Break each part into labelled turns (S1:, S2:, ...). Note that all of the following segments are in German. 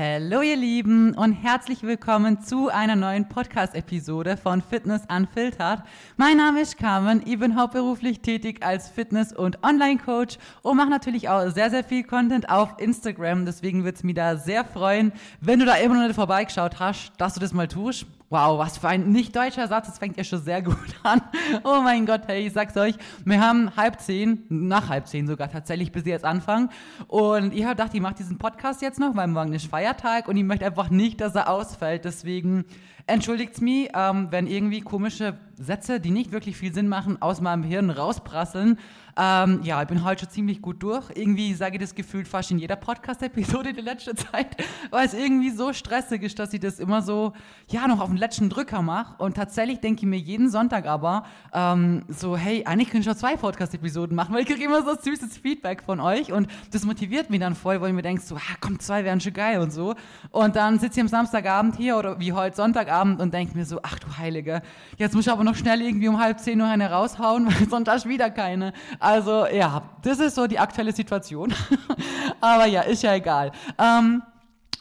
S1: Hallo ihr Lieben und herzlich willkommen zu einer neuen Podcast-Episode von Fitness Unfiltered. Mein Name ist Carmen, ich bin hauptberuflich tätig als Fitness- und Online-Coach und mache natürlich auch sehr, sehr viel Content auf Instagram. Deswegen würde es mich da sehr freuen, wenn du da immer noch nicht vorbeigeschaut hast, dass du das mal tust. Wow, was für ein nicht deutscher Satz, das fängt ja schon sehr gut an. Oh mein Gott, hey, ich sag's euch, wir haben halb zehn, nach halb zehn sogar tatsächlich, bis sie jetzt anfangen. Und ich habe gedacht, ich mache diesen Podcast jetzt noch, weil morgen ist Feiertag und ich möchte einfach nicht, dass er ausfällt. Deswegen entschuldigt's mich, ähm, wenn irgendwie komische Sätze, die nicht wirklich viel Sinn machen, aus meinem Hirn rausprasseln. Ähm, ja, ich bin heute schon ziemlich gut durch. Irgendwie sage ich das gefühlt fast in jeder Podcast-Episode die letzte Zeit, weil es irgendwie so stressig ist, dass ich das immer so, ja, noch auf den letzten Drücker mache. Und tatsächlich denke ich mir jeden Sonntag aber ähm, so, hey, eigentlich könnte ich schon zwei Podcast-Episoden machen, weil ich kriege immer so süßes Feedback von euch und das motiviert mich dann voll, weil ich mir denke so, ah, komm, zwei wären schon geil und so. Und dann sitze ich am Samstagabend hier oder wie heute Sonntagabend und denke mir so, ach du Heilige, jetzt muss ich aber noch schnell irgendwie um halb zehn Uhr eine raushauen, weil du wieder keine. Also ja, das ist so die aktuelle Situation. Aber ja, ist ja egal. Ähm,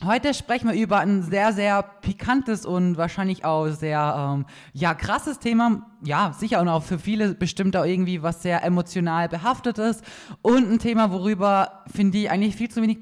S1: Heute sprechen wir über ein sehr, sehr pikantes und wahrscheinlich auch sehr, ähm, ja, krasses Thema. Ja, sicher und auch für viele bestimmt auch irgendwie was sehr emotional behaftet ist. Und ein Thema, worüber, finde ich, eigentlich viel zu wenig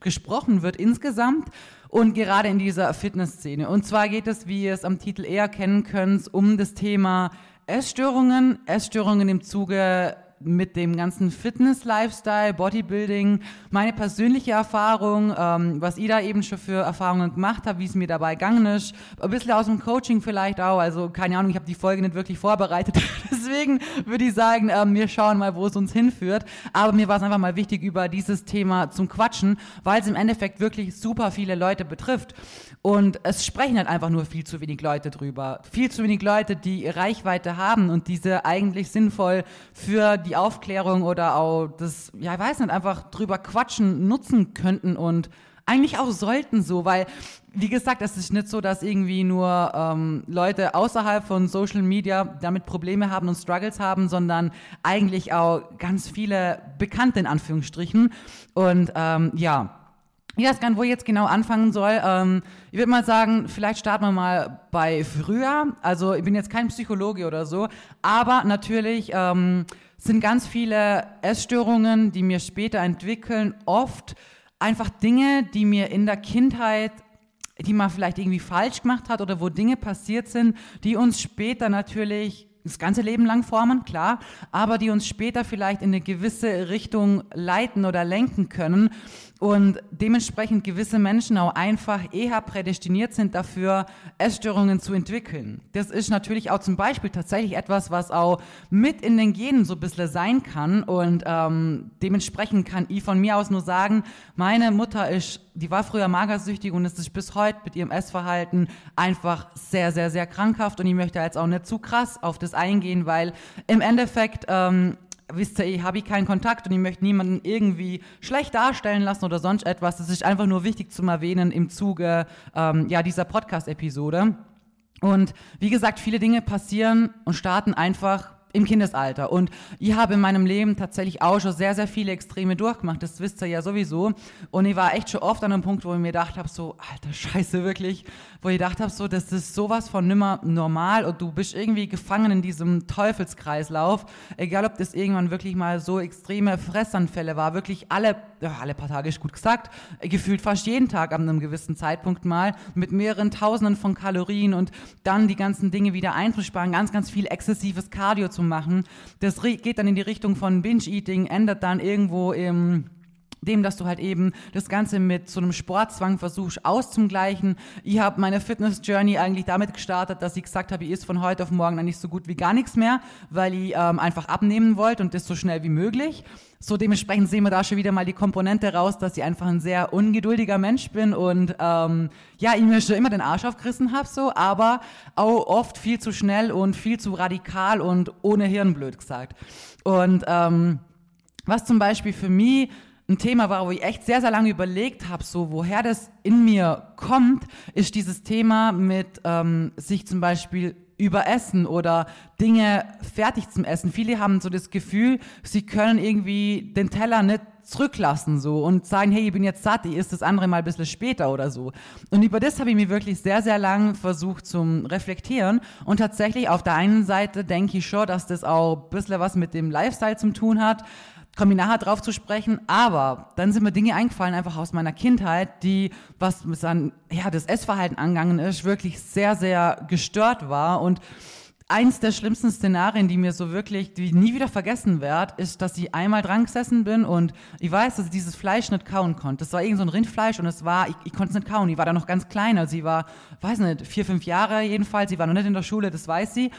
S1: gesprochen wird insgesamt und gerade in dieser Fitnessszene. Und zwar geht es, wie ihr es am Titel eher kennen könnt, um das Thema Essstörungen, Essstörungen im Zuge mit dem ganzen Fitness-Lifestyle, Bodybuilding, meine persönliche Erfahrung, ähm, was ihr da eben schon für Erfahrungen gemacht habt, wie es mir dabei gegangen ist, ein bisschen aus dem Coaching vielleicht auch, also keine Ahnung, ich habe die Folge nicht wirklich vorbereitet, deswegen würde ich sagen, ähm, wir schauen mal, wo es uns hinführt, aber mir war es einfach mal wichtig, über dieses Thema zum Quatschen, weil es im Endeffekt wirklich super viele Leute betrifft. Und es sprechen halt einfach nur viel zu wenig Leute drüber, viel zu wenig Leute, die Reichweite haben und diese eigentlich sinnvoll für die die Aufklärung oder auch das, ja, ich weiß nicht, einfach drüber quatschen nutzen könnten und eigentlich auch sollten so, weil, wie gesagt, es ist nicht so, dass irgendwie nur ähm, Leute außerhalb von Social Media damit Probleme haben und Struggles haben, sondern eigentlich auch ganz viele Bekannte in Anführungsstrichen. Und ähm, ja, ich weiß gar nicht, wo ich jetzt genau anfangen soll. Ähm, ich würde mal sagen, vielleicht starten wir mal bei früher. Also ich bin jetzt kein Psychologe oder so, aber natürlich ähm, sind ganz viele Essstörungen, die mir später entwickeln, oft einfach Dinge, die mir in der Kindheit die man vielleicht irgendwie falsch gemacht hat oder wo Dinge passiert sind, die uns später natürlich das ganze Leben lang formen, klar, aber die uns später vielleicht in eine gewisse Richtung leiten oder lenken können und dementsprechend gewisse Menschen auch einfach eher prädestiniert sind dafür, Essstörungen zu entwickeln. Das ist natürlich auch zum Beispiel tatsächlich etwas, was auch mit in den Genen so ein bisschen sein kann und ähm, dementsprechend kann ich von mir aus nur sagen, meine Mutter ist, die war früher magersüchtig und ist bis heute mit ihrem Essverhalten einfach sehr, sehr, sehr krankhaft und ich möchte jetzt auch nicht zu krass auf das eingehen, weil im Endeffekt ähm, wisst ihr, ich habe keinen Kontakt und ich möchte niemanden irgendwie schlecht darstellen lassen oder sonst etwas. Das ist einfach nur wichtig zu erwähnen im Zuge ähm, ja, dieser Podcast-Episode. Und wie gesagt, viele Dinge passieren und starten einfach im Kindesalter. Und ich habe in meinem Leben tatsächlich auch schon sehr, sehr viele Extreme durchgemacht. Das wisst ihr ja sowieso. Und ich war echt schon oft an einem Punkt, wo ich mir gedacht habe, so, alter Scheiße, wirklich, wo ich gedacht habe, so, das ist sowas von nimmer normal und du bist irgendwie gefangen in diesem Teufelskreislauf. Egal, ob das irgendwann wirklich mal so extreme Fressanfälle war, wirklich alle, ja, alle paar Tage ist gut gesagt, gefühlt fast jeden Tag an einem gewissen Zeitpunkt mal, mit mehreren Tausenden von Kalorien und dann die ganzen Dinge wieder einzusparen, ganz, ganz viel exzessives Cardio zu machen. Das geht dann in die Richtung von Binge-Eating, endet dann irgendwo im dem, dass du halt eben das Ganze mit so einem Sportzwang versuchst auszugleichen. Ich habe meine Fitness-Journey eigentlich damit gestartet, dass ich gesagt habe, ich ist von heute auf morgen eigentlich so gut wie gar nichts mehr, weil ich ähm, einfach abnehmen wollte und das so schnell wie möglich. So dementsprechend sehen wir da schon wieder mal die Komponente raus, dass ich einfach ein sehr ungeduldiger Mensch bin und ähm, ja, ich mir schon immer den Arsch aufgerissen habe, so, aber auch oft viel zu schnell und viel zu radikal und ohne Hirn, blöd gesagt. Und ähm, was zum Beispiel für mich ein Thema war, wo ich echt sehr, sehr lange überlegt habe, so woher das in mir kommt, ist dieses Thema mit ähm, sich zum Beispiel überessen oder Dinge fertig zum Essen. Viele haben so das Gefühl, sie können irgendwie den Teller nicht zurücklassen so und sagen, hey, ich bin jetzt satt, ich isst das andere mal ein bisschen später oder so. Und über das habe ich mir wirklich sehr, sehr lang versucht zum Reflektieren und tatsächlich auf der einen Seite denke ich schon, dass das auch ein bisschen was mit dem Lifestyle zu tun hat, ich nachher drauf zu sprechen, aber dann sind mir Dinge eingefallen, einfach aus meiner Kindheit, die, was dann, ja, das Essverhalten angegangen ist, wirklich sehr, sehr gestört war und eins der schlimmsten Szenarien, die mir so wirklich, die nie wieder vergessen werde, ist, dass ich einmal dran gesessen bin und ich weiß, dass ich dieses Fleisch nicht kauen konnte. Das war irgend so ein Rindfleisch und es war, ich, ich konnte es nicht kauen. Ich war da noch ganz klein, also sie war, weiß nicht, vier, fünf Jahre jedenfalls. Sie war noch nicht in der Schule, das weiß sie.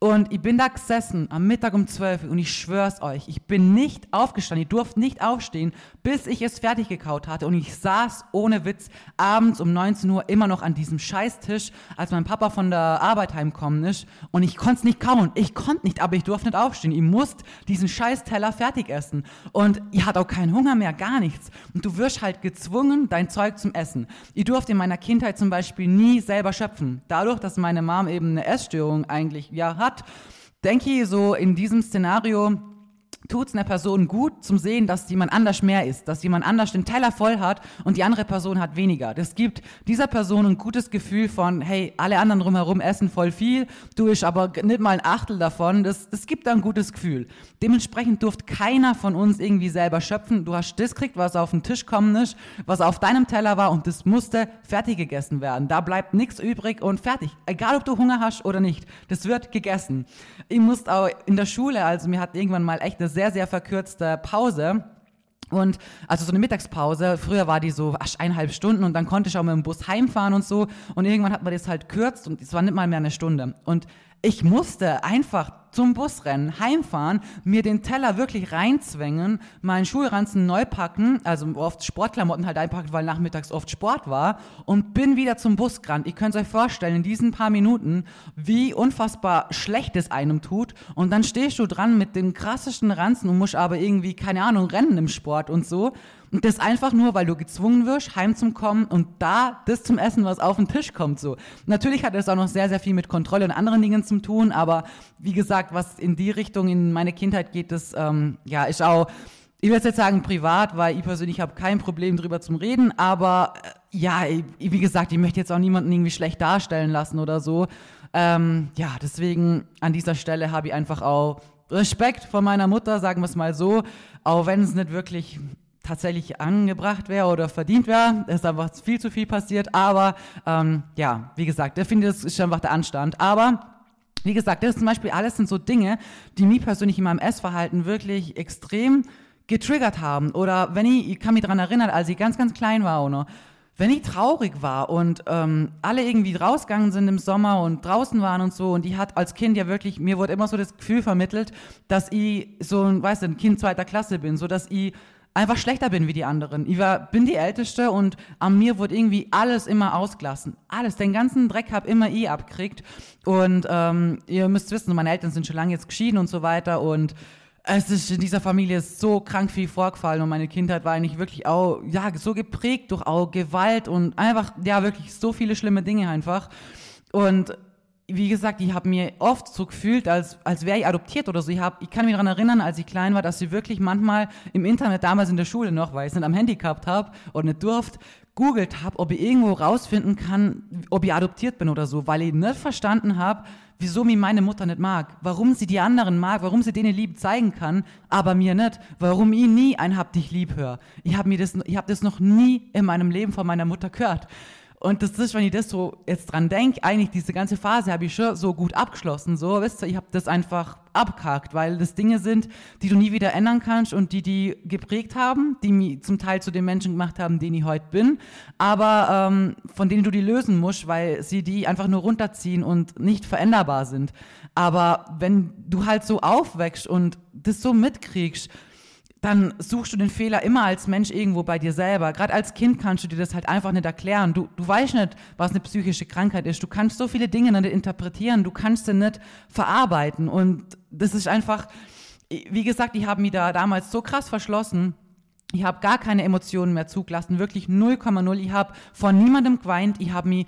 S1: Und ich bin da gesessen am Mittag um 12 Uhr und ich schwör's euch, ich bin nicht aufgestanden, ich durfte nicht aufstehen, bis ich es fertig gekaut hatte. Und ich saß ohne Witz abends um 19 Uhr immer noch an diesem Scheißtisch, als mein Papa von der Arbeit heimkommen ist. Und ich konnte es nicht kauen. Ich konnte nicht, aber ich durfte nicht aufstehen. Ich musste diesen Scheißteller fertig essen. Und ich hatte auch keinen Hunger mehr, gar nichts. Und du wirst halt gezwungen, dein Zeug zum Essen. Ich durfte in meiner Kindheit zum Beispiel nie selber schöpfen. Dadurch, dass meine Mom eben eine Essstörung eigentlich ja hat, denke ich so in diesem Szenario, tut es einer Person gut zum Sehen, dass jemand anders mehr ist, dass jemand anders den Teller voll hat und die andere Person hat weniger. Das gibt dieser Person ein gutes Gefühl von, hey, alle anderen drumherum essen voll viel, du isch aber nicht mal ein Achtel davon. Das, das gibt da ein gutes Gefühl. Dementsprechend durft keiner von uns irgendwie selber schöpfen. Du hast das gekriegt, was auf den Tisch kommen ist, was auf deinem Teller war und das musste fertig gegessen werden. Da bleibt nichts übrig und fertig. Egal, ob du Hunger hast oder nicht, das wird gegessen. Ich musste auch in der Schule, also mir hat irgendwann mal echt eine sehr, sehr verkürzte Pause. Und also so eine Mittagspause, früher war die so eineinhalb Stunden und dann konnte ich auch mit dem Bus heimfahren und so. Und irgendwann hat man das halt kürzt und es war nicht mal mehr eine Stunde. Und ich musste einfach zum Bus rennen, heimfahren, mir den Teller wirklich reinzwängen, meinen Schulranzen neu packen, also oft Sportklamotten halt einpacken, weil nachmittags oft Sport war und bin wieder zum Bus gerannt. Ihr könnt euch vorstellen, in diesen paar Minuten, wie unfassbar schlecht es einem tut und dann stehst du dran mit den krassesten Ranzen und musst aber irgendwie, keine Ahnung, rennen im Sport und so und das einfach nur, weil du gezwungen wirst, heimzukommen und da das zum Essen, was auf den Tisch kommt, so. Natürlich hat es auch noch sehr, sehr viel mit Kontrolle und anderen Dingen zu tun, aber wie gesagt, was in die Richtung in meine Kindheit geht, das, ähm, ja, ist auch, ich will jetzt sagen privat, weil ich persönlich habe kein Problem drüber zum Reden, aber äh, ja, ich, wie gesagt, ich möchte jetzt auch niemanden irgendwie schlecht darstellen lassen oder so. Ähm, ja, deswegen an dieser Stelle habe ich einfach auch Respekt vor meiner Mutter, sagen wir es mal so, auch wenn es nicht wirklich tatsächlich angebracht wäre oder verdient wäre. Es ist einfach viel zu viel passiert. Aber ähm, ja, wie gesagt, ich finde, das ist einfach der Anstand. Aber wie gesagt, das ist zum Beispiel alles sind so Dinge, die mich persönlich in meinem Essverhalten wirklich extrem getriggert haben. Oder wenn ich, ich kann mich daran erinnern, als ich ganz, ganz klein war, oder wenn ich traurig war und ähm, alle irgendwie rausgegangen sind im Sommer und draußen waren und so und die hat als Kind ja wirklich, mir wurde immer so das Gefühl vermittelt, dass ich so ein, weißt du, ein Kind zweiter Klasse bin, so dass ich einfach schlechter bin wie die anderen. Ich war, bin die Älteste und an mir wurde irgendwie alles immer ausgelassen. Alles, den ganzen Dreck hab immer ich abgekriegt. Und ähm, ihr müsst wissen, meine Eltern sind schon lange jetzt geschieden und so weiter und es ist in dieser Familie so krank viel vorgefallen und meine Kindheit war eigentlich wirklich auch, ja, so geprägt durch auch Gewalt und einfach, ja, wirklich so viele schlimme Dinge einfach. Und wie gesagt, ich habe mir oft so gefühlt, als, als wäre ich adoptiert oder so. Ich, hab, ich kann mich daran erinnern, als ich klein war, dass ich wirklich manchmal im Internet, damals in der Schule noch, weil ich es nicht am Handy gehabt habe und nicht durfte, googelt habe, ob ich irgendwo rausfinden kann, ob ich adoptiert bin oder so, weil ich nicht verstanden habe, wieso mich meine Mutter nicht mag, warum sie die anderen mag, warum sie denen Liebe zeigen kann, aber mir nicht, warum ich nie ein Hab dich lieb höre. Ich habe das, hab das noch nie in meinem Leben von meiner Mutter gehört. Und das ist, wenn ich das so jetzt dran denke, eigentlich diese ganze Phase habe ich schon so gut abgeschlossen. So, wisst ihr, ich habe das einfach abgehakt, weil das Dinge sind, die du nie wieder ändern kannst und die die geprägt haben, die mich zum Teil zu den Menschen gemacht haben, den ich heute bin, aber ähm, von denen du die lösen musst, weil sie die einfach nur runterziehen und nicht veränderbar sind. Aber wenn du halt so aufwächst und das so mitkriegst, dann suchst du den Fehler immer als Mensch irgendwo bei dir selber. Gerade als Kind kannst du dir das halt einfach nicht erklären. Du, du weißt nicht, was eine psychische Krankheit ist. Du kannst so viele Dinge nicht interpretieren. Du kannst sie nicht verarbeiten. Und das ist einfach, wie gesagt, ich habe mich da damals so krass verschlossen. Ich habe gar keine Emotionen mehr zugelassen, wirklich 0,0. Ich habe vor niemandem geweint. Ich habe mich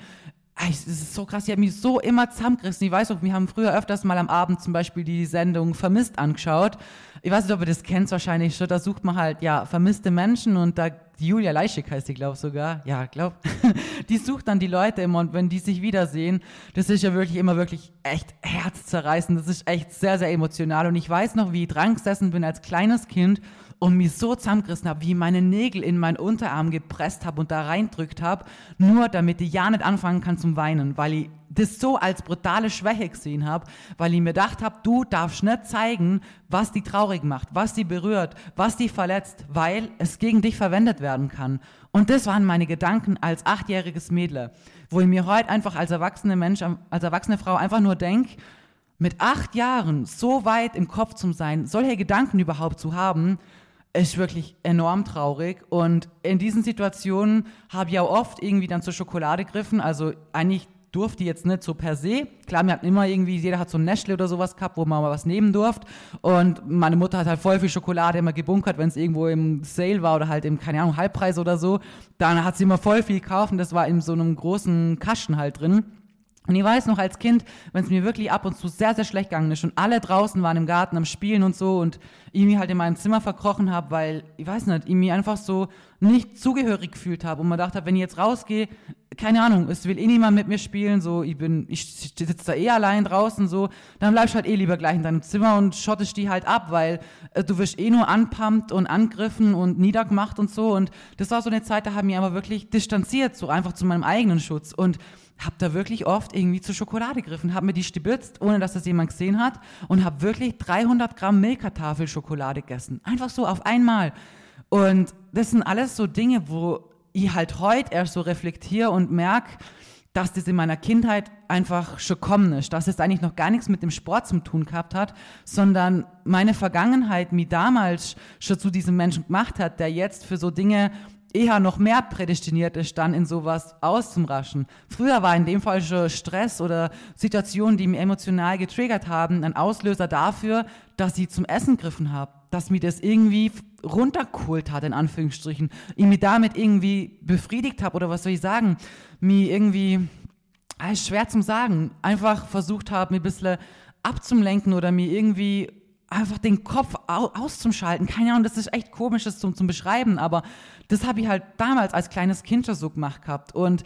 S1: es ist so krass, ich habe mich so immer zusammengerissen. Ich weiß auch, wir haben früher öfters mal am Abend zum Beispiel die Sendung Vermisst angeschaut. Ich weiß nicht, ob ihr das kennt wahrscheinlich schon. Da sucht man halt, ja, vermisste Menschen und da, Julia Leischig heißt die, glaube sogar. Ja, glaub. die sucht dann die Leute immer und wenn die sich wiedersehen, das ist ja wirklich immer wirklich echt herzzerreißend. Das ist echt sehr, sehr emotional. Und ich weiß noch, wie ich dran gesessen bin als kleines Kind und mich so zusammengerissen habe, wie ich meine Nägel in meinen Unterarm gepresst habe und da reindrückt habe, nur damit ich ja nicht anfangen kann zum Weinen, weil ich das so als brutale Schwäche gesehen habe, weil ich mir gedacht habe, du darfst nicht zeigen, was die traurig macht, was die berührt, was die verletzt, weil es gegen dich verwendet werden kann. Und das waren meine Gedanken als achtjähriges Mädel, wo ich mir heute einfach als erwachsene Mensch, als erwachsene Frau einfach nur denke, mit acht Jahren so weit im Kopf zu sein, solche Gedanken überhaupt zu haben, ist wirklich enorm traurig. Und in diesen Situationen habe ich auch oft irgendwie dann zur Schokolade gegriffen. Also eigentlich durfte ich jetzt nicht so per se. Klar, wir hatten immer irgendwie, jeder hat so ein Nestle oder sowas gehabt, wo man mal was nehmen durfte. Und meine Mutter hat halt voll viel Schokolade immer gebunkert, wenn es irgendwo im Sale war oder halt im, keine Ahnung, Halbpreis oder so. Dann hat sie immer voll viel gekauft und das war in so einem großen Kasten halt drin. Und ich weiß noch als Kind, wenn es mir wirklich ab und zu sehr, sehr schlecht gegangen ist und alle draußen waren im Garten am Spielen und so und ich mich halt in meinem Zimmer verkrochen habe, weil, ich weiß nicht, ich mich einfach so nicht zugehörig gefühlt habe und man dachte, wenn ich jetzt rausgehe, keine Ahnung, es will eh niemand mit mir spielen, so, ich bin, ich sitze da eh allein draußen, so, dann bleibst du halt eh lieber gleich in deinem Zimmer und schottest die halt ab, weil äh, du wirst eh nur anpumpt und angriffen und niedergemacht und so und das war so eine Zeit, da haben mich aber wirklich distanziert, so einfach zu meinem eigenen Schutz und habe da wirklich oft irgendwie zur Schokolade gegriffen, habe mir die stibitzt, ohne dass das jemand gesehen hat und habe wirklich 300 Gramm Milka-Tafel Schokolade gegessen. Einfach so auf einmal. Und das sind alles so Dinge, wo ich halt heute erst so reflektiere und merke, dass das in meiner Kindheit einfach schon kommen ist, dass es eigentlich noch gar nichts mit dem Sport zu tun gehabt hat, sondern meine Vergangenheit mich damals schon zu diesem Menschen gemacht hat, der jetzt für so Dinge eher noch mehr prädestiniert ist, dann in sowas auszumraschen. Früher war in dem Fall schon Stress oder Situationen, die mich emotional getriggert haben, ein Auslöser dafür, dass ich zum Essen griffen habe, dass mir das irgendwie runtergeholt hat, in Anführungsstrichen, ich mich damit irgendwie befriedigt habe oder was soll ich sagen, mir irgendwie, ah, ist schwer zum sagen, einfach versucht habe, mir ein bisschen abzulenken oder mir irgendwie einfach den Kopf auszuschalten. Keine Ahnung, das ist echt komisch, das zum, zum Beschreiben, aber das habe ich halt damals als kleines Kind schon so gemacht gehabt. Und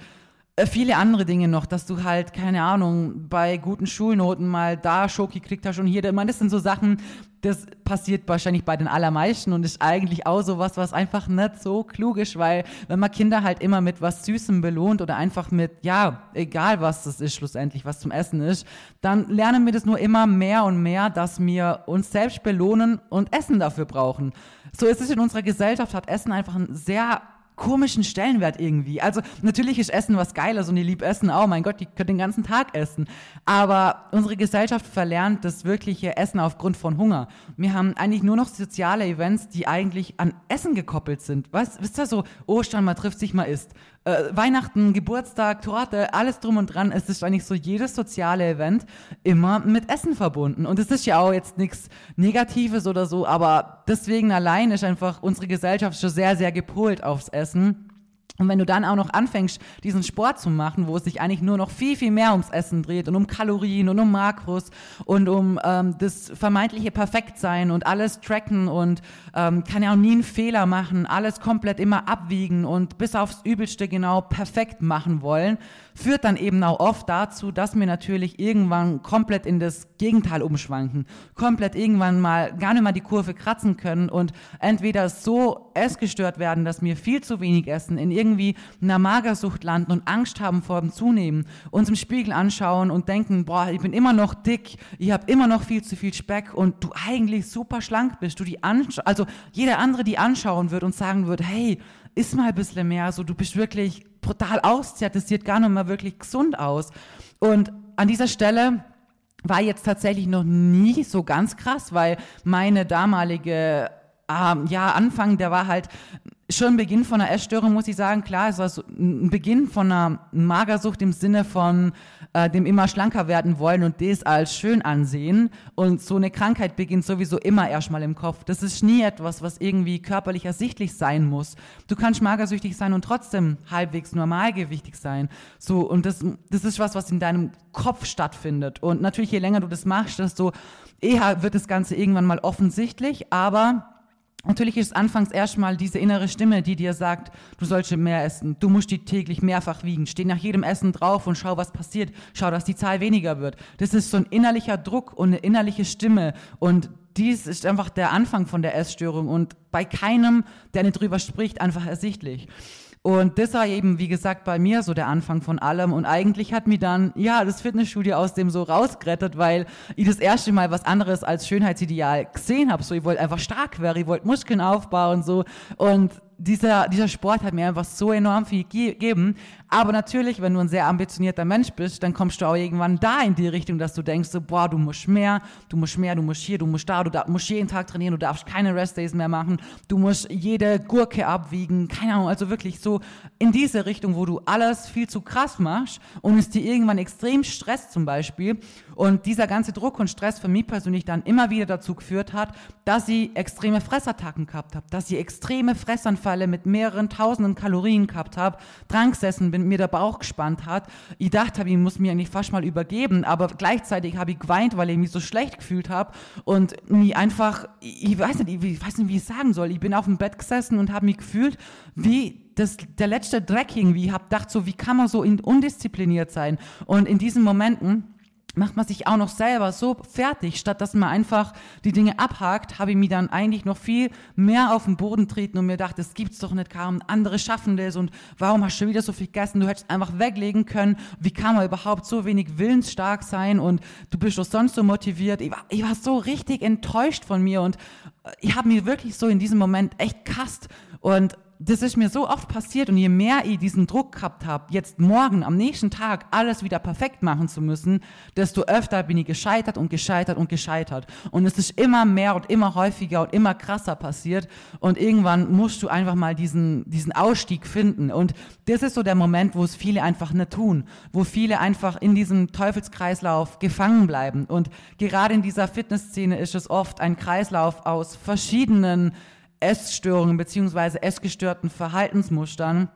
S1: viele andere Dinge noch, dass du halt, keine Ahnung, bei guten Schulnoten mal da Schoki kriegt hast und hier, ich meine, das sind so Sachen, das passiert wahrscheinlich bei den allermeisten und ist eigentlich auch so was, was einfach nicht so klug ist, weil wenn man Kinder halt immer mit was Süßem belohnt oder einfach mit, ja, egal was das ist schlussendlich, was zum Essen ist, dann lernen wir das nur immer mehr und mehr, dass wir uns selbst belohnen und Essen dafür brauchen. So ist es in unserer Gesellschaft, hat Essen einfach ein sehr komischen Stellenwert irgendwie. Also natürlich ist Essen was Geiles und ich liebe Essen auch. Mein Gott, die können den ganzen Tag essen. Aber unsere Gesellschaft verlernt das wirkliche Essen aufgrund von Hunger. Wir haben eigentlich nur noch soziale Events, die eigentlich an Essen gekoppelt sind. Weißt, wisst ihr so, Ostern, man trifft sich, mal isst. Äh, Weihnachten, Geburtstag, Torte, alles drum und dran. Es ist eigentlich so jedes soziale Event immer mit Essen verbunden. Und es ist ja auch jetzt nichts Negatives oder so, aber deswegen allein ist einfach unsere Gesellschaft schon sehr, sehr gepolt aufs Essen. Und wenn du dann auch noch anfängst, diesen Sport zu machen, wo es sich eigentlich nur noch viel, viel mehr ums Essen dreht und um Kalorien und um Makros und um ähm, das vermeintliche Perfektsein und alles tracken und ähm, kann ja auch nie einen Fehler machen, alles komplett immer abwiegen und bis aufs Übelste genau perfekt machen wollen, führt dann eben auch oft dazu, dass wir natürlich irgendwann komplett in das Gegenteil umschwanken, komplett irgendwann mal gar nicht mal die Kurve kratzen können und entweder so essgestört werden, dass wir viel zu wenig essen, in irgendwie einer Magersucht landen und Angst haben vor dem Zunehmen, uns im Spiegel anschauen und denken, boah, ich bin immer noch dick, ich habe immer noch viel zu viel Speck und du eigentlich super schlank bist, du die also jeder andere die anschauen wird und sagen wird, hey, iss mal ein bisschen mehr, so du bist wirklich brutal auszehrt, das sieht gar nicht mal wirklich gesund aus. Und an dieser Stelle war jetzt tatsächlich noch nie so ganz krass, weil meine damalige ähm, ja, Anfang, der war halt schon Beginn von einer Essstörung, muss ich sagen, klar, es war so ein Beginn von einer Magersucht im Sinne von äh, dem immer schlanker werden wollen und das als schön ansehen. Und so eine Krankheit beginnt sowieso immer erstmal im Kopf. Das ist nie etwas, was irgendwie körperlich ersichtlich sein muss. Du kannst magersüchtig sein und trotzdem halbwegs normalgewichtig sein. So, und das, das ist was, was in deinem Kopf stattfindet. Und natürlich, je länger du das machst, desto eher wird das Ganze irgendwann mal offensichtlich, aber Natürlich ist anfangs erstmal diese innere Stimme, die dir sagt, du sollst mehr essen, du musst die täglich mehrfach wiegen, steh nach jedem Essen drauf und schau, was passiert, schau, dass die Zahl weniger wird. Das ist so ein innerlicher Druck und eine innerliche Stimme und dies ist einfach der Anfang von der Essstörung und bei keinem, der nicht drüber spricht, einfach ersichtlich. Und das war eben, wie gesagt, bei mir so der Anfang von allem. Und eigentlich hat mir dann, ja, das Fitnessstudio aus dem so rausgerettet, weil ich das erste Mal was anderes als Schönheitsideal gesehen habe. So, ich wollte einfach stark werden, ich wollte Muskeln aufbauen so. Und dieser, dieser Sport hat mir einfach so enorm viel gegeben. Aber natürlich, wenn du ein sehr ambitionierter Mensch bist, dann kommst du auch irgendwann da in die Richtung, dass du denkst, so, boah, du musst mehr, du musst mehr, du musst hier, du musst da, du da, musst jeden Tag trainieren, du darfst keine Restdays mehr machen, du musst jede Gurke abwiegen, keine Ahnung, also wirklich so in diese Richtung, wo du alles viel zu krass machst und es dir irgendwann extrem stresst zum Beispiel. Und dieser ganze Druck und Stress für mich persönlich dann immer wieder dazu geführt hat, dass ich extreme Fressattacken gehabt habe, dass ich extreme Fressanfälle mit mehreren tausenden Kalorien gehabt habe, dran gesessen bin, mir der Bauch gespannt hat. Ich dachte, ich muss mir eigentlich fast mal übergeben, aber gleichzeitig habe ich geweint, weil ich mich so schlecht gefühlt habe und mich einfach, ich weiß nicht, ich weiß nicht, wie ich sagen soll. Ich bin auf dem Bett gesessen und habe mich gefühlt wie das, der letzte Dreck irgendwie. Ich habe gedacht, so, wie kann man so undiszipliniert sein? Und in diesen Momenten macht man sich auch noch selber so fertig, statt dass man einfach die Dinge abhakt, habe ich mich dann eigentlich noch viel mehr auf den Boden treten und mir gedacht, das gibt's doch nicht, kaum andere schaffen das und warum hast du wieder so viel gegessen, du hättest einfach weglegen können, wie kann man überhaupt so wenig willensstark sein und du bist doch sonst so motiviert, ich war, ich war so richtig enttäuscht von mir und äh, ich habe mir wirklich so in diesem Moment echt kast und das ist mir so oft passiert und je mehr ich diesen Druck gehabt habe, jetzt morgen, am nächsten Tag alles wieder perfekt machen zu müssen, desto öfter bin ich gescheitert und gescheitert und gescheitert. Und es ist immer mehr und immer häufiger und immer krasser passiert und irgendwann musst du einfach mal diesen, diesen Ausstieg finden. Und das ist so der Moment, wo es viele einfach nicht tun, wo viele einfach in diesem Teufelskreislauf gefangen bleiben. Und gerade in dieser Fitnessszene ist es oft ein Kreislauf aus verschiedenen Essstörungen beziehungsweise essgestörten Verhaltensmustern.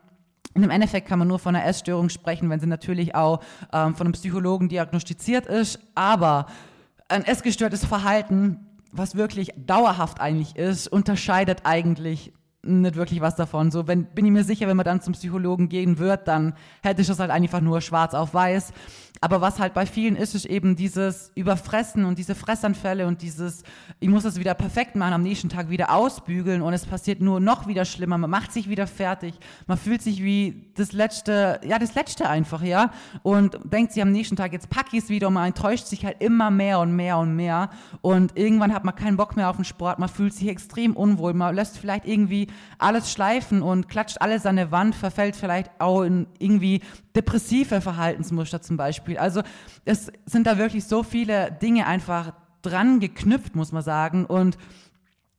S1: Und im Endeffekt kann man nur von einer Essstörung sprechen, wenn sie natürlich auch ähm, von einem Psychologen diagnostiziert ist. Aber ein essgestörtes Verhalten, was wirklich dauerhaft eigentlich ist, unterscheidet eigentlich nicht wirklich was davon. So, wenn, bin ich mir sicher, wenn man dann zum Psychologen gehen wird, dann hätte ich das halt einfach nur schwarz auf weiß. Aber was halt bei vielen ist, ist eben dieses Überfressen und diese Fressanfälle und dieses, ich muss das wieder perfekt machen, am nächsten Tag wieder ausbügeln und es passiert nur noch wieder schlimmer. Man macht sich wieder fertig. Man fühlt sich wie das letzte, ja, das letzte einfach, ja. Und denkt sich am nächsten Tag, jetzt pack ich es wieder und man enttäuscht sich halt immer mehr und mehr und mehr. Und irgendwann hat man keinen Bock mehr auf den Sport. Man fühlt sich extrem unwohl. Man lässt vielleicht irgendwie alles schleifen und klatscht alles an der Wand, verfällt vielleicht auch in irgendwie depressive Verhaltensmuster zum Beispiel. Also es sind da wirklich so viele Dinge einfach dran geknüpft, muss man sagen. Und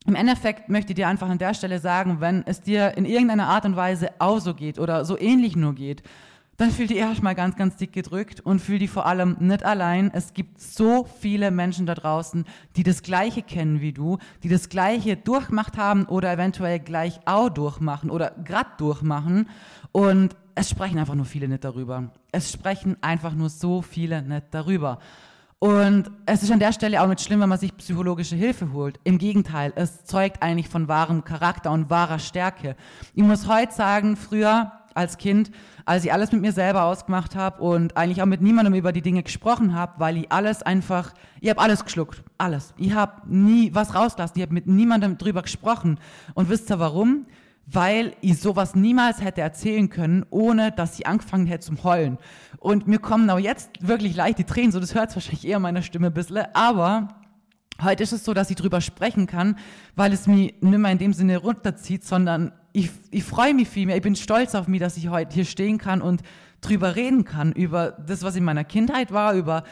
S1: im Endeffekt möchte ich dir einfach an der Stelle sagen, wenn es dir in irgendeiner Art und Weise auch so geht oder so ähnlich nur geht, dann fühl dich erstmal ganz, ganz dick gedrückt und fühl dich vor allem nicht allein. Es gibt so viele Menschen da draußen, die das Gleiche kennen wie du, die das Gleiche durchgemacht haben oder eventuell gleich auch durchmachen oder grad durchmachen. Und es sprechen einfach nur viele nicht darüber. Es sprechen einfach nur so viele nicht darüber. Und es ist an der Stelle auch nicht schlimm, wenn man sich psychologische Hilfe holt. Im Gegenteil, es zeugt eigentlich von wahrem Charakter und wahrer Stärke. Ich muss heute sagen, früher als Kind, als ich alles mit mir selber ausgemacht habe und eigentlich auch mit niemandem über die Dinge gesprochen habe, weil ich alles einfach, ich habe alles geschluckt, alles. Ich habe nie was rausgelassen, ich habe mit niemandem drüber gesprochen. Und wisst ihr warum? Weil ich sowas niemals hätte erzählen können, ohne dass ich angefangen hätte zum Heulen. Und mir kommen auch jetzt wirklich leicht die Tränen, so das hört wahrscheinlich eher meiner Stimme ein bisschen, aber heute ist es so, dass ich drüber sprechen kann, weil es mich nicht mehr in dem Sinne runterzieht, sondern ich, ich freue mich viel mehr. Ich bin stolz auf mich, dass ich heute hier stehen kann und drüber reden kann, über das, was in meiner Kindheit war, über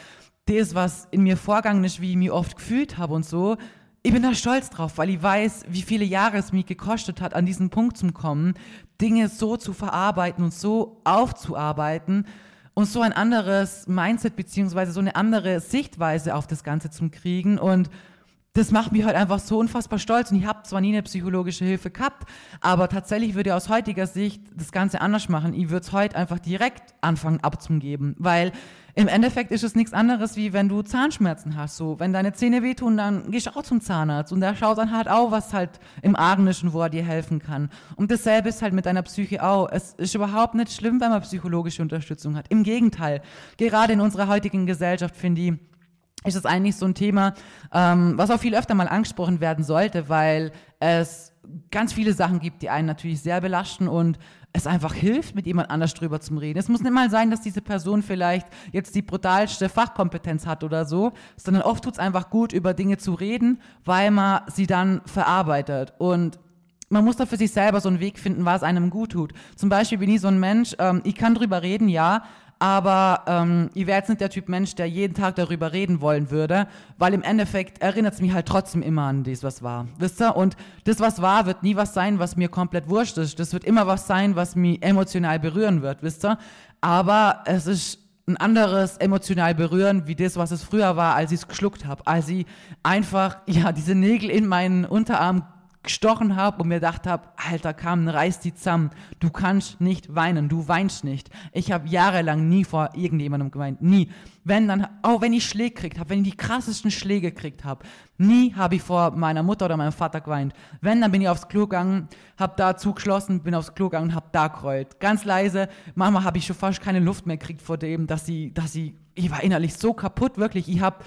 S1: das, was in mir vorgegangen ist, wie ich mich oft gefühlt habe und so. ich bin da stolz drauf, weil ich weiß, wie viele Jahre es mich gekostet hat, an diesen Punkt zu kommen, Dinge so zu verarbeiten und so aufzuarbeiten und so ein anderes Mindset beziehungsweise so eine andere Sichtweise auf das Ganze zu kriegen und das macht mich halt einfach so unfassbar stolz. Und ich habe zwar nie eine psychologische Hilfe gehabt, aber tatsächlich würde ich aus heutiger Sicht das Ganze anders machen. Ich würde es heute einfach direkt anfangen abzugeben, weil im Endeffekt ist es nichts anderes, wie wenn du Zahnschmerzen hast. So, wenn deine Zähne wehtun, dann gehst du auch zum Zahnarzt und der schaut dann halt auch, was halt im Argen ist und wo er dir helfen kann. Und dasselbe ist halt mit deiner Psyche auch. Es ist überhaupt nicht schlimm, wenn man psychologische Unterstützung hat. Im Gegenteil. Gerade in unserer heutigen Gesellschaft finde ich, ist es eigentlich so ein Thema, ähm, was auch viel öfter mal angesprochen werden sollte, weil es ganz viele Sachen gibt, die einen natürlich sehr belasten und es einfach hilft, mit jemand anders drüber zu reden. Es muss nicht mal sein, dass diese Person vielleicht jetzt die brutalste Fachkompetenz hat oder so, sondern oft tut es einfach gut, über Dinge zu reden, weil man sie dann verarbeitet. Und man muss da für sich selber so einen Weg finden, was einem gut tut. Zum Beispiel bin ich so ein Mensch, ähm, ich kann drüber reden, ja, aber ähm, ich wäre jetzt nicht der Typ Mensch, der jeden Tag darüber reden wollen würde, weil im Endeffekt erinnert es mich halt trotzdem immer an das, was war. Wisst ihr? Und das, was war, wird nie was sein, was mir komplett wurscht ist. Das wird immer was sein, was mich emotional berühren wird, wisst ihr? Aber es ist ein anderes emotional berühren, wie das, was es früher war, als ich es geschluckt habe. Als ich einfach, ja, diese Nägel in meinen Unterarm gestochen habe und mir gedacht habe, Alter, kam, reiß die zusammen. Du kannst nicht weinen, du weinst nicht. Ich habe jahrelang nie vor irgendjemandem geweint, nie. Wenn dann, auch wenn ich Schläge gekriegt habe, wenn ich die krassesten Schläge gekriegt habe, nie habe ich vor meiner Mutter oder meinem Vater geweint. Wenn, dann bin ich aufs Klo gegangen, habe da zugeschlossen, bin aufs Klo gegangen und habe da geheult. Ganz leise. Manchmal habe ich schon fast keine Luft mehr gekriegt vor dem, dass sie, dass sie, ich war innerlich so kaputt, wirklich. Ich habe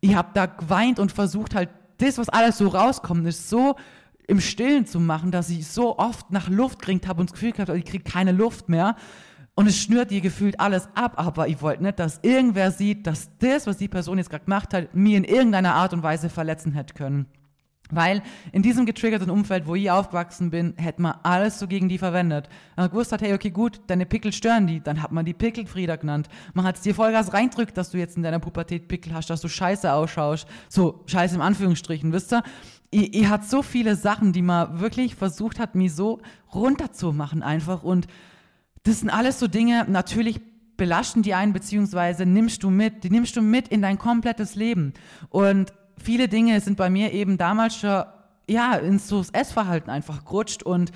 S1: ich hab da geweint und versucht halt, das, was alles so rauskommt, ist so im Stillen zu machen, dass ich so oft nach Luft gekriegt habe und das Gefühl gehabt ich kriege keine Luft mehr. Und es schnürt dir gefühlt alles ab, aber ich wollte nicht, dass irgendwer sieht, dass das, was die Person jetzt gerade gemacht hat, mir in irgendeiner Art und Weise verletzen hätte können. Weil in diesem getriggerten Umfeld, wo ich aufgewachsen bin, hätte man alles so gegen die verwendet. Wenn man gewusst hat, hey, okay, gut, deine Pickel stören die, dann hat man die Pickelfrieder genannt. Man hat es dir Vollgas reindrückt, dass du jetzt in deiner Pubertät Pickel hast, dass du scheiße ausschaust. So, scheiße im Anführungsstrichen, wisst ihr? Ihr, ihr hat so viele Sachen, die man wirklich versucht hat, mir so runterzumachen einfach. Und das sind alles so Dinge, natürlich belasten die einen, beziehungsweise nimmst du mit, die nimmst du mit in dein komplettes Leben. Und viele Dinge sind bei mir eben damals schon, ja, ins so Essverhalten einfach gerutscht und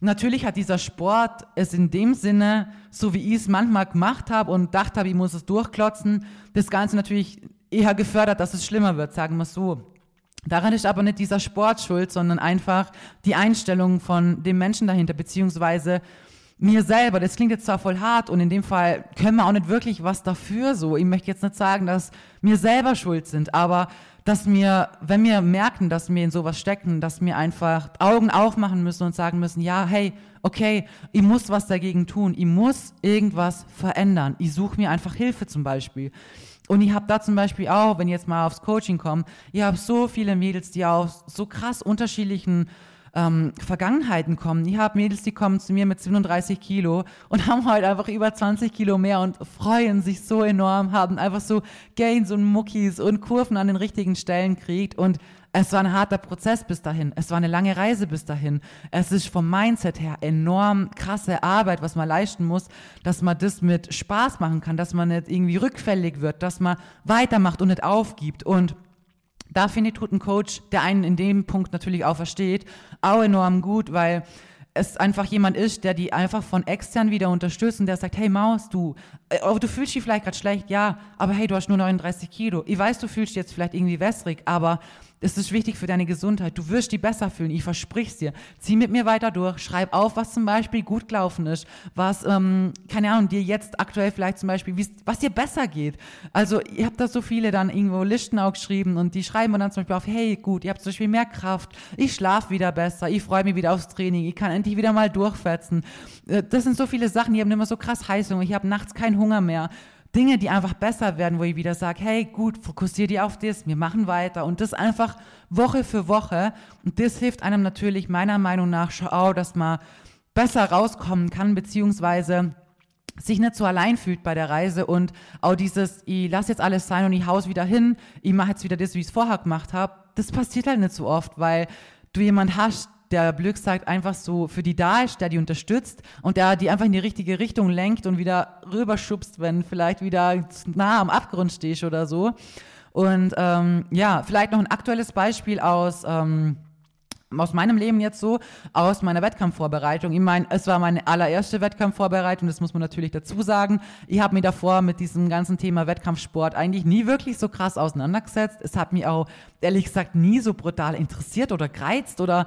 S1: Natürlich hat dieser Sport es in dem Sinne, so wie ich es manchmal gemacht habe und dachte habe, ich muss es durchklotzen, das Ganze natürlich eher gefördert, dass es schlimmer wird, sagen wir so. Daran ist aber nicht dieser Sport schuld, sondern einfach die Einstellung von dem Menschen dahinter, beziehungsweise mir selber. Das klingt jetzt zwar voll hart und in dem Fall können wir auch nicht wirklich was dafür so. Ich möchte jetzt nicht sagen, dass mir selber schuld sind, aber dass wir, wenn wir merken, dass wir in sowas stecken, dass wir einfach Augen aufmachen müssen und sagen müssen, ja, hey, okay, ich muss was dagegen tun, ich muss irgendwas verändern. Ich suche mir einfach Hilfe zum Beispiel. Und ich habe da zum Beispiel auch, wenn ich jetzt mal aufs Coaching komme, ich habe so viele Mädels, die aus so krass unterschiedlichen ähm, Vergangenheiten kommen. Ich habe Mädels, die kommen zu mir mit 37 Kilo und haben halt einfach über 20 Kilo mehr und freuen sich so enorm, haben einfach so Gains und Muckis und Kurven an den richtigen Stellen kriegt und es war ein harter Prozess bis dahin. Es war eine lange Reise bis dahin. Es ist vom Mindset her enorm krasse Arbeit, was man leisten muss, dass man das mit Spaß machen kann, dass man nicht irgendwie rückfällig wird, dass man weitermacht und nicht aufgibt. Und da finde ich, tut ein Coach, der einen in dem Punkt natürlich auch versteht, auch enorm gut, weil es einfach jemand ist, der die einfach von extern wieder unterstützt und der sagt, hey Maus, du, äh, oh, du fühlst dich vielleicht gerade schlecht, ja, aber hey, du hast nur 39 Kilo. Ich weiß, du fühlst dich jetzt vielleicht irgendwie wässrig, aber es ist wichtig für deine Gesundheit. Du wirst dich besser fühlen, ich versprich's dir. Zieh mit mir weiter durch, schreib auf, was zum Beispiel gut gelaufen ist, was, ähm, keine Ahnung, dir jetzt aktuell vielleicht zum Beispiel, was dir besser geht. Also, ihr habt da so viele dann irgendwo Listen auch geschrieben und die schreiben dann zum Beispiel auf, hey, gut, ihr habt zum Beispiel mehr Kraft, ich schlafe wieder besser, ich freue mich wieder aufs Training, ich kann endlich wieder mal durchfetzen. Äh, das sind so viele Sachen, die haben immer so krass Heißung, ich habe nachts keinen Hunger mehr. Dinge, die einfach besser werden, wo ich wieder sage, hey, gut, fokussiere dich auf das, wir machen weiter. Und das einfach Woche für Woche. Und das hilft einem natürlich meiner Meinung nach auch, dass man besser rauskommen kann, beziehungsweise sich nicht so allein fühlt bei der Reise. Und auch dieses, ich lasse jetzt alles sein und ich haus wieder hin, ich mache jetzt wieder das, wie ich es vorher gemacht habe, das passiert halt nicht so oft, weil du jemand hast, der blöd gesagt einfach so für die da ist, der die unterstützt und der die einfach in die richtige Richtung lenkt und wieder rüberschubst, wenn vielleicht wieder nah am Abgrund stehst oder so. Und ähm, ja, vielleicht noch ein aktuelles Beispiel aus ähm, aus meinem Leben jetzt so, aus meiner Wettkampfvorbereitung. Ich meine, es war meine allererste Wettkampfvorbereitung, das muss man natürlich dazu sagen. Ich habe mich davor mit diesem ganzen Thema Wettkampfsport eigentlich nie wirklich so krass auseinandergesetzt. Es hat mich auch, ehrlich gesagt, nie so brutal interessiert oder gereizt oder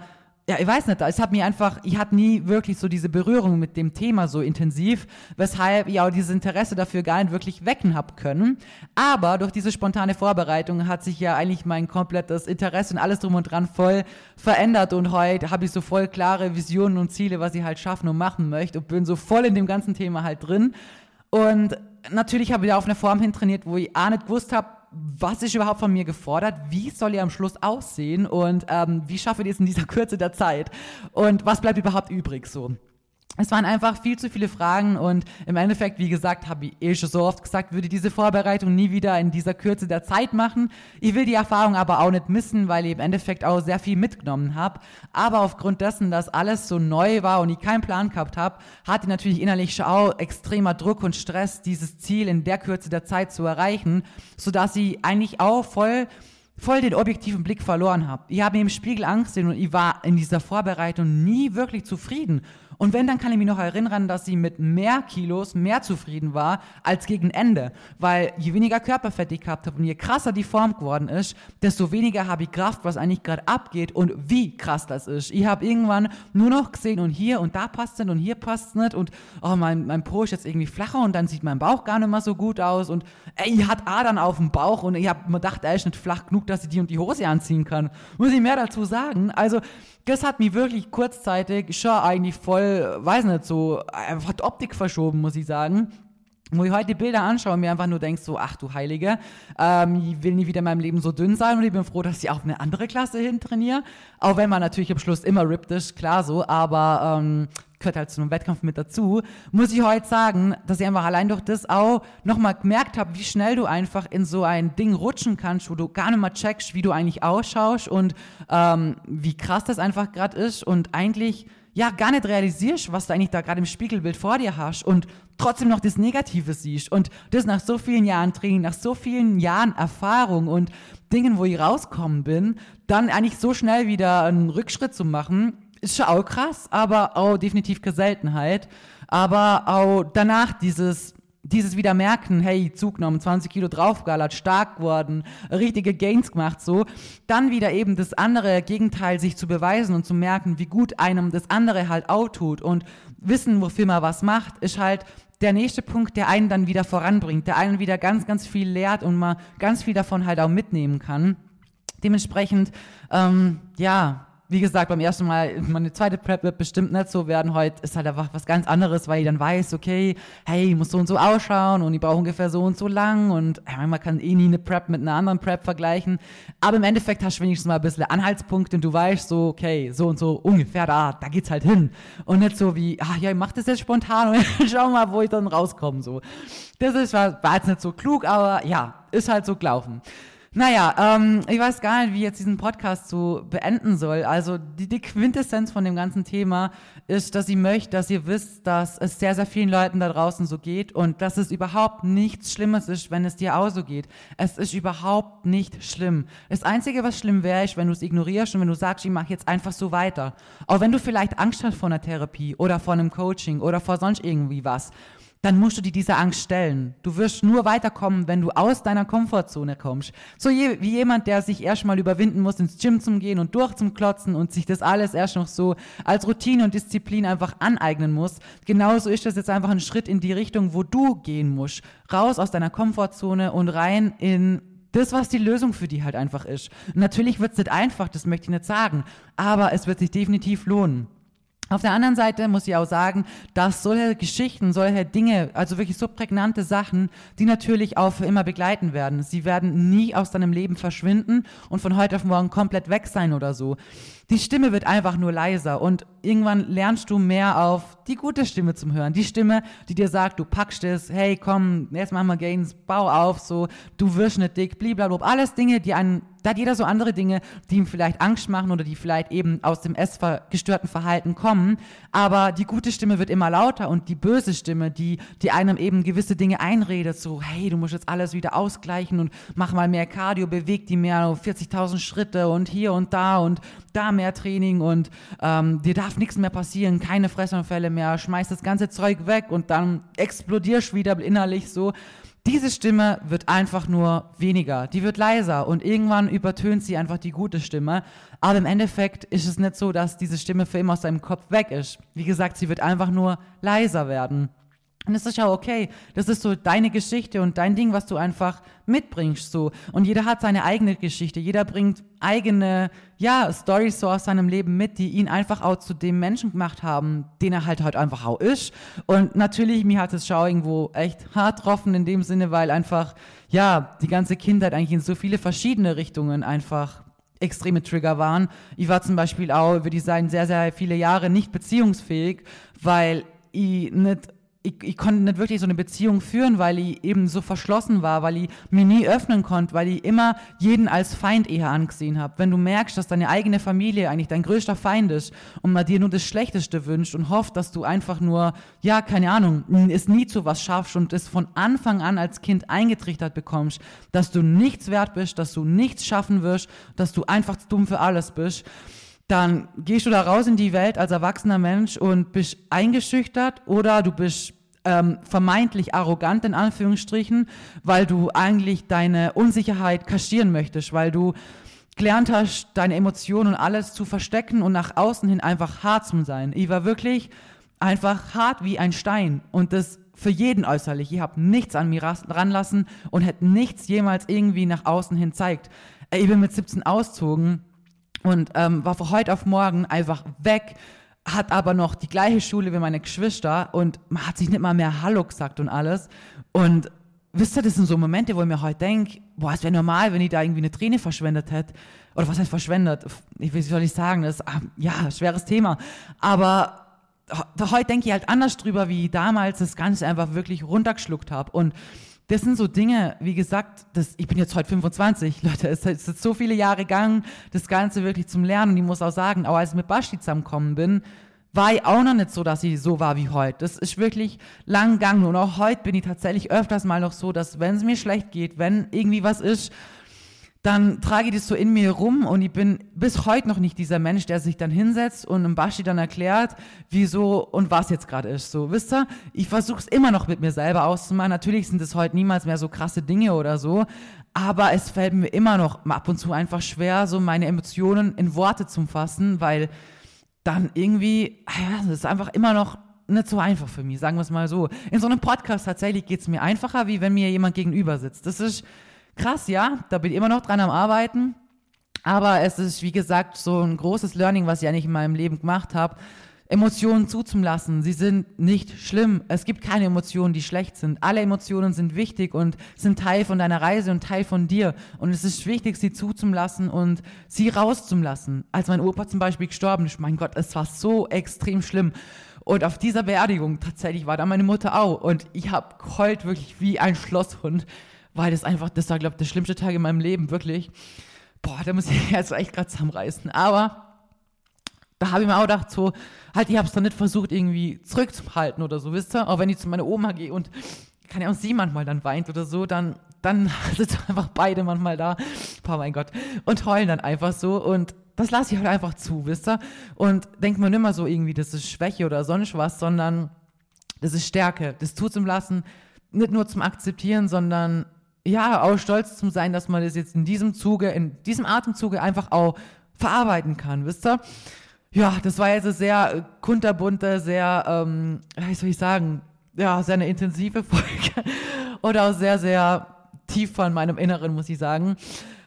S1: ja, ich weiß nicht, es hat mir einfach, ich hatte nie wirklich so diese Berührung mit dem Thema so intensiv, weshalb ich auch dieses Interesse dafür gar nicht wirklich wecken habe können. Aber durch diese spontane Vorbereitung hat sich ja eigentlich mein komplettes Interesse und alles drum und dran voll verändert und heute habe ich so voll klare Visionen und Ziele, was ich halt schaffen und machen möchte und bin so voll in dem ganzen Thema halt drin. Und natürlich habe ich da auf eine Form hin trainiert, wo ich auch nicht gewusst habe, was ist überhaupt von mir gefordert? Wie soll ihr am Schluss aussehen? Und ähm, wie schaffe ich es in dieser Kürze der Zeit? Und was bleibt überhaupt übrig so? Es waren einfach viel zu viele Fragen und im Endeffekt, wie gesagt, habe ich eh schon so oft gesagt, würde diese Vorbereitung nie wieder in dieser Kürze der Zeit machen. Ich will die Erfahrung aber auch nicht missen, weil ich im Endeffekt auch sehr viel mitgenommen habe. Aber aufgrund dessen, dass alles so neu war und ich keinen Plan gehabt habe, hatte ich natürlich innerlich schon auch extremer Druck und Stress, dieses Ziel in der Kürze der Zeit zu erreichen, sodass ich eigentlich auch voll voll den objektiven Blick verloren habe. Ich habe mir im Spiegel angesehen und ich war in dieser Vorbereitung nie wirklich zufrieden. Und wenn, dann kann ich mich noch erinnern, dass sie mit mehr Kilos mehr zufrieden war als gegen Ende. Weil je weniger Körperfett ich gehabt habe und je krasser die Form geworden ist, desto weniger habe ich Kraft, was eigentlich gerade abgeht und wie krass das ist. Ich habe irgendwann nur noch gesehen und hier und da passt es und hier passt es nicht und oh, mein, mein Po ist jetzt irgendwie flacher und dann sieht mein Bauch gar nicht mehr so gut aus und ey, ich hat Adern auf dem Bauch und ich habe mir gedacht, er ist nicht flach genug, dass ich die und die Hose anziehen kann. Muss ich mehr dazu sagen? Also das hat mich wirklich kurzzeitig schon eigentlich voll, weiß nicht, so einfach die Optik verschoben, muss ich sagen. Wo ich heute die Bilder anschaue und mir einfach nur denkst, so, ach du Heilige, ähm, ich will nie wieder in meinem Leben so dünn sein und ich bin froh, dass ich auf eine andere Klasse hin trainiere. Auch wenn man natürlich am Schluss immer ripped ist, klar so, aber ähm, gehört halt zu einem Wettkampf mit dazu, muss ich heute sagen, dass ich einfach allein durch das auch nochmal gemerkt habe, wie schnell du einfach in so ein Ding rutschen kannst, wo du gar nicht mal checkst, wie du eigentlich ausschaust und ähm, wie krass das einfach gerade ist und eigentlich ja gar nicht realisierst, was du eigentlich da gerade im Spiegelbild vor dir hast und trotzdem noch das Negative siehst und das nach so vielen Jahren Training, nach so vielen Jahren Erfahrung und Dingen, wo ich rauskommen bin, dann eigentlich so schnell wieder einen Rückschritt zu machen, ist schon auch krass, aber auch definitiv keine Seltenheit. Aber auch danach dieses, dieses wieder merken, hey, Zug genommen, 20 Kilo draufgallert, stark geworden, richtige Gains gemacht, so. Dann wieder eben das andere Gegenteil sich zu beweisen und zu merken, wie gut einem das andere halt auch tut und wissen, wofür man was macht, ist halt der nächste Punkt, der einen dann wieder voranbringt, der einen wieder ganz, ganz viel lehrt und man ganz viel davon halt auch mitnehmen kann. Dementsprechend, ähm, ja, wie gesagt, beim ersten Mal, meine zweite Prep wird bestimmt nicht so werden. Heute ist halt einfach was ganz anderes, weil ich dann weiß, okay, hey, ich muss so und so ausschauen und ich brauche ungefähr so und so lang und ja, man kann eh nie eine Prep mit einer anderen Prep vergleichen. Aber im Endeffekt hast du wenigstens mal ein bisschen Anhaltspunkte und du weißt so, okay, so und so ungefähr da, da geht's halt hin. Und nicht so wie, ach ja, ich mach das jetzt spontan und schau mal, wo ich dann rauskomme, so. Das ist, war, war jetzt nicht so klug, aber ja, ist halt so gelaufen. Naja, ähm, ich weiß gar nicht, wie jetzt diesen Podcast so beenden soll. Also die, die Quintessenz von dem ganzen Thema ist, dass ich möchte, dass ihr wisst, dass es sehr, sehr vielen Leuten da draußen so geht und dass es überhaupt nichts Schlimmes ist, wenn es dir auch so geht. Es ist überhaupt nicht schlimm. Das Einzige, was schlimm wäre, ist, wenn du es ignorierst und wenn du sagst, ich mache jetzt einfach so weiter. Auch wenn du vielleicht Angst hast vor einer Therapie oder vor einem Coaching oder vor sonst irgendwie was dann musst du dir dieser Angst stellen. Du wirst nur weiterkommen, wenn du aus deiner Komfortzone kommst. So je, wie jemand, der sich erstmal überwinden muss, ins Gym zum Gehen und durch zum Klotzen und sich das alles erst noch so als Routine und Disziplin einfach aneignen muss. Genauso ist das jetzt einfach ein Schritt in die Richtung, wo du gehen musst. Raus aus deiner Komfortzone und rein in das, was die Lösung für die halt einfach ist. Natürlich wird es nicht einfach, das möchte ich nicht sagen, aber es wird sich definitiv lohnen. Auf der anderen Seite muss ich auch sagen, dass solche Geschichten, solche Dinge, also wirklich so prägnante Sachen, die natürlich auch für immer begleiten werden. Sie werden nie aus deinem Leben verschwinden und von heute auf morgen komplett weg sein oder so. Die Stimme wird einfach nur leiser und irgendwann lernst du mehr auf die gute Stimme zum Hören. Die Stimme, die dir sagt, du packst es, hey, komm, jetzt machen wir Gains, bau auf, so, du wirst nicht dick, blablabla. Alles Dinge, die einen da hat jeder so andere Dinge, die ihm vielleicht Angst machen oder die vielleicht eben aus dem essgestörten Verhalten kommen. Aber die gute Stimme wird immer lauter und die böse Stimme, die, die einem eben gewisse Dinge einredet, so, hey, du musst jetzt alles wieder ausgleichen und mach mal mehr Cardio, beweg die mehr, 40.000 Schritte und hier und da und da mehr Training und ähm, dir darf nichts mehr passieren, keine Fressanfälle mehr, schmeiß das ganze Zeug weg und dann explodierst wieder innerlich so. Diese Stimme wird einfach nur weniger, die wird leiser und irgendwann übertönt sie einfach die gute Stimme. Aber im Endeffekt ist es nicht so, dass diese Stimme für immer aus deinem Kopf weg ist. Wie gesagt, sie wird einfach nur leiser werden. Und das ist ja okay. Das ist so deine Geschichte und dein Ding, was du einfach mitbringst, so. Und jeder hat seine eigene Geschichte. Jeder bringt eigene, ja, Stories so aus seinem Leben mit, die ihn einfach auch zu dem Menschen gemacht haben, den er halt halt einfach auch ist. Und natürlich, mir hat es schon irgendwo echt hart getroffen in dem Sinne, weil einfach, ja, die ganze Kindheit eigentlich in so viele verschiedene Richtungen einfach extreme Trigger waren. Ich war zum Beispiel auch, würde ich sagen, sehr, sehr viele Jahre nicht beziehungsfähig, weil ich nicht ich, ich konnte nicht wirklich so eine Beziehung führen, weil ich eben so verschlossen war, weil ich mir nie öffnen konnte, weil ich immer jeden als Feind eher angesehen habe. Wenn du merkst, dass deine eigene Familie eigentlich dein größter Feind ist und man dir nur das Schlechteste wünscht und hofft, dass du einfach nur, ja, keine Ahnung, es nie zu was schaffst und es von Anfang an als Kind eingetrichtert bekommst, dass du nichts wert bist, dass du nichts schaffen wirst, dass du einfach dumm für alles bist, dann gehst du da raus in die Welt als erwachsener Mensch und bist eingeschüchtert oder du bist ähm, vermeintlich arrogant in Anführungsstrichen, weil du eigentlich deine Unsicherheit kaschieren möchtest, weil du gelernt hast, deine Emotionen und alles zu verstecken und nach außen hin einfach hart zu sein. Ich war wirklich einfach hart wie ein Stein und das für jeden äußerlich. Ich habe nichts an mir ranlassen und hätte nichts jemals irgendwie nach außen hin zeigt. Ich bin mit 17 auszogen und ähm, war von heute auf morgen einfach weg, hat aber noch die gleiche Schule wie meine Geschwister und man hat sich nicht mal mehr Hallo gesagt und alles. Und wisst ihr, das sind so Momente, wo ich mir heute denke, boah, es wäre normal, wenn ich da irgendwie eine Träne verschwendet hätte. Oder was heißt verschwendet? Ich, wie soll ich sagen? Das ist, ah, ja, schweres Thema. Aber heute denke ich halt anders drüber, wie ich damals das Ganze einfach wirklich runtergeschluckt habe. Und das sind so Dinge, wie gesagt, das, ich bin jetzt heute 25, Leute, es ist so viele Jahre gegangen, das Ganze wirklich zum Lernen. Und ich muss auch sagen, auch als ich mit Basti zusammengekommen bin, war ich auch noch nicht so, dass ich so war wie heute. Das ist wirklich lang gegangen. Und auch heute bin ich tatsächlich öfters mal noch so, dass wenn es mir schlecht geht, wenn irgendwie was ist, dann trage ich das so in mir rum und ich bin bis heute noch nicht dieser Mensch, der sich dann hinsetzt und einem Baschi dann erklärt, wieso und was jetzt gerade ist. So, wisst ihr, ich versuche es immer noch mit mir selber auszumachen. Natürlich sind es heute niemals mehr so krasse Dinge oder so, aber es fällt mir immer noch ab und zu einfach schwer, so meine Emotionen in Worte zu fassen, weil dann irgendwie, ah ja, das ist einfach immer noch nicht so einfach für mich, sagen wir es mal so. In so einem Podcast tatsächlich geht es mir einfacher, wie wenn mir jemand gegenüber sitzt. Das ist krass, ja, da bin ich immer noch dran am Arbeiten. Aber es ist, wie gesagt, so ein großes Learning, was ich eigentlich in meinem Leben gemacht habe. Emotionen zuzulassen. Sie sind nicht schlimm. Es gibt keine Emotionen, die schlecht sind. Alle Emotionen sind wichtig und sind Teil von deiner Reise und Teil von dir. Und es ist wichtig, sie zuzulassen und sie rauszulassen. Als mein Opa zum Beispiel gestorben ist, mein Gott, es war so extrem schlimm. Und auf dieser Beerdigung tatsächlich war da meine Mutter auch. Und ich habe geheult wirklich wie ein Schlosshund weil das einfach, das war, glaube ich, der schlimmste Tag in meinem Leben, wirklich. Boah, da muss ich jetzt echt gerade zusammenreißen. Aber da habe ich mir auch gedacht, so, halt, ich habe es dann nicht versucht, irgendwie zurückzuhalten oder so, wisst ihr? Auch wenn ich zu meiner Oma gehe und kann ja auch sie manchmal dann weint oder so, dann, dann sind einfach beide manchmal da, boah, mein Gott, und heulen dann einfach so und das lasse ich halt einfach zu, wisst ihr? Und denkt man immer so irgendwie, das ist Schwäche oder sonst was, sondern das ist Stärke, das tut zum Lassen, nicht nur zum Akzeptieren, sondern ja, auch stolz zu sein, dass man das jetzt in diesem Zuge, in diesem Atemzuge einfach auch verarbeiten kann, wisst ihr? Ja, das war jetzt eine sehr äh, kunterbunte, sehr, ähm, wie soll ich sagen, ja, sehr eine intensive Folge oder auch sehr, sehr tief von meinem Inneren, muss ich sagen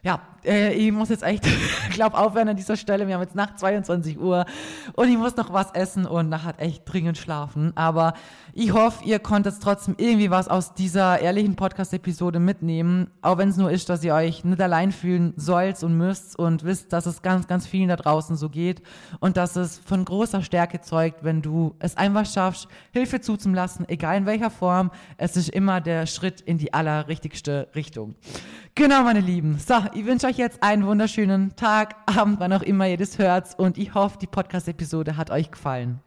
S1: ja, äh, ich muss jetzt echt, glaube aufhören an dieser Stelle. Wir haben jetzt nach 22 Uhr und ich muss noch was essen und nachher echt dringend schlafen. Aber ich hoffe, ihr konntet trotzdem irgendwie was aus dieser ehrlichen Podcast-Episode mitnehmen. Auch wenn es nur ist, dass ihr euch nicht allein fühlen sollt und müsst und wisst, dass es ganz, ganz vielen da draußen so geht und dass es von großer Stärke zeugt, wenn du es einfach schaffst, Hilfe zuzulassen, egal in welcher Form. Es ist immer der Schritt in die allerrichtigste Richtung. Genau, meine Lieben. So, ich wünsche euch euch jetzt einen wunderschönen Tag, Abend, wann auch immer ihr das hört. Und ich hoffe, die Podcast-Episode hat euch gefallen.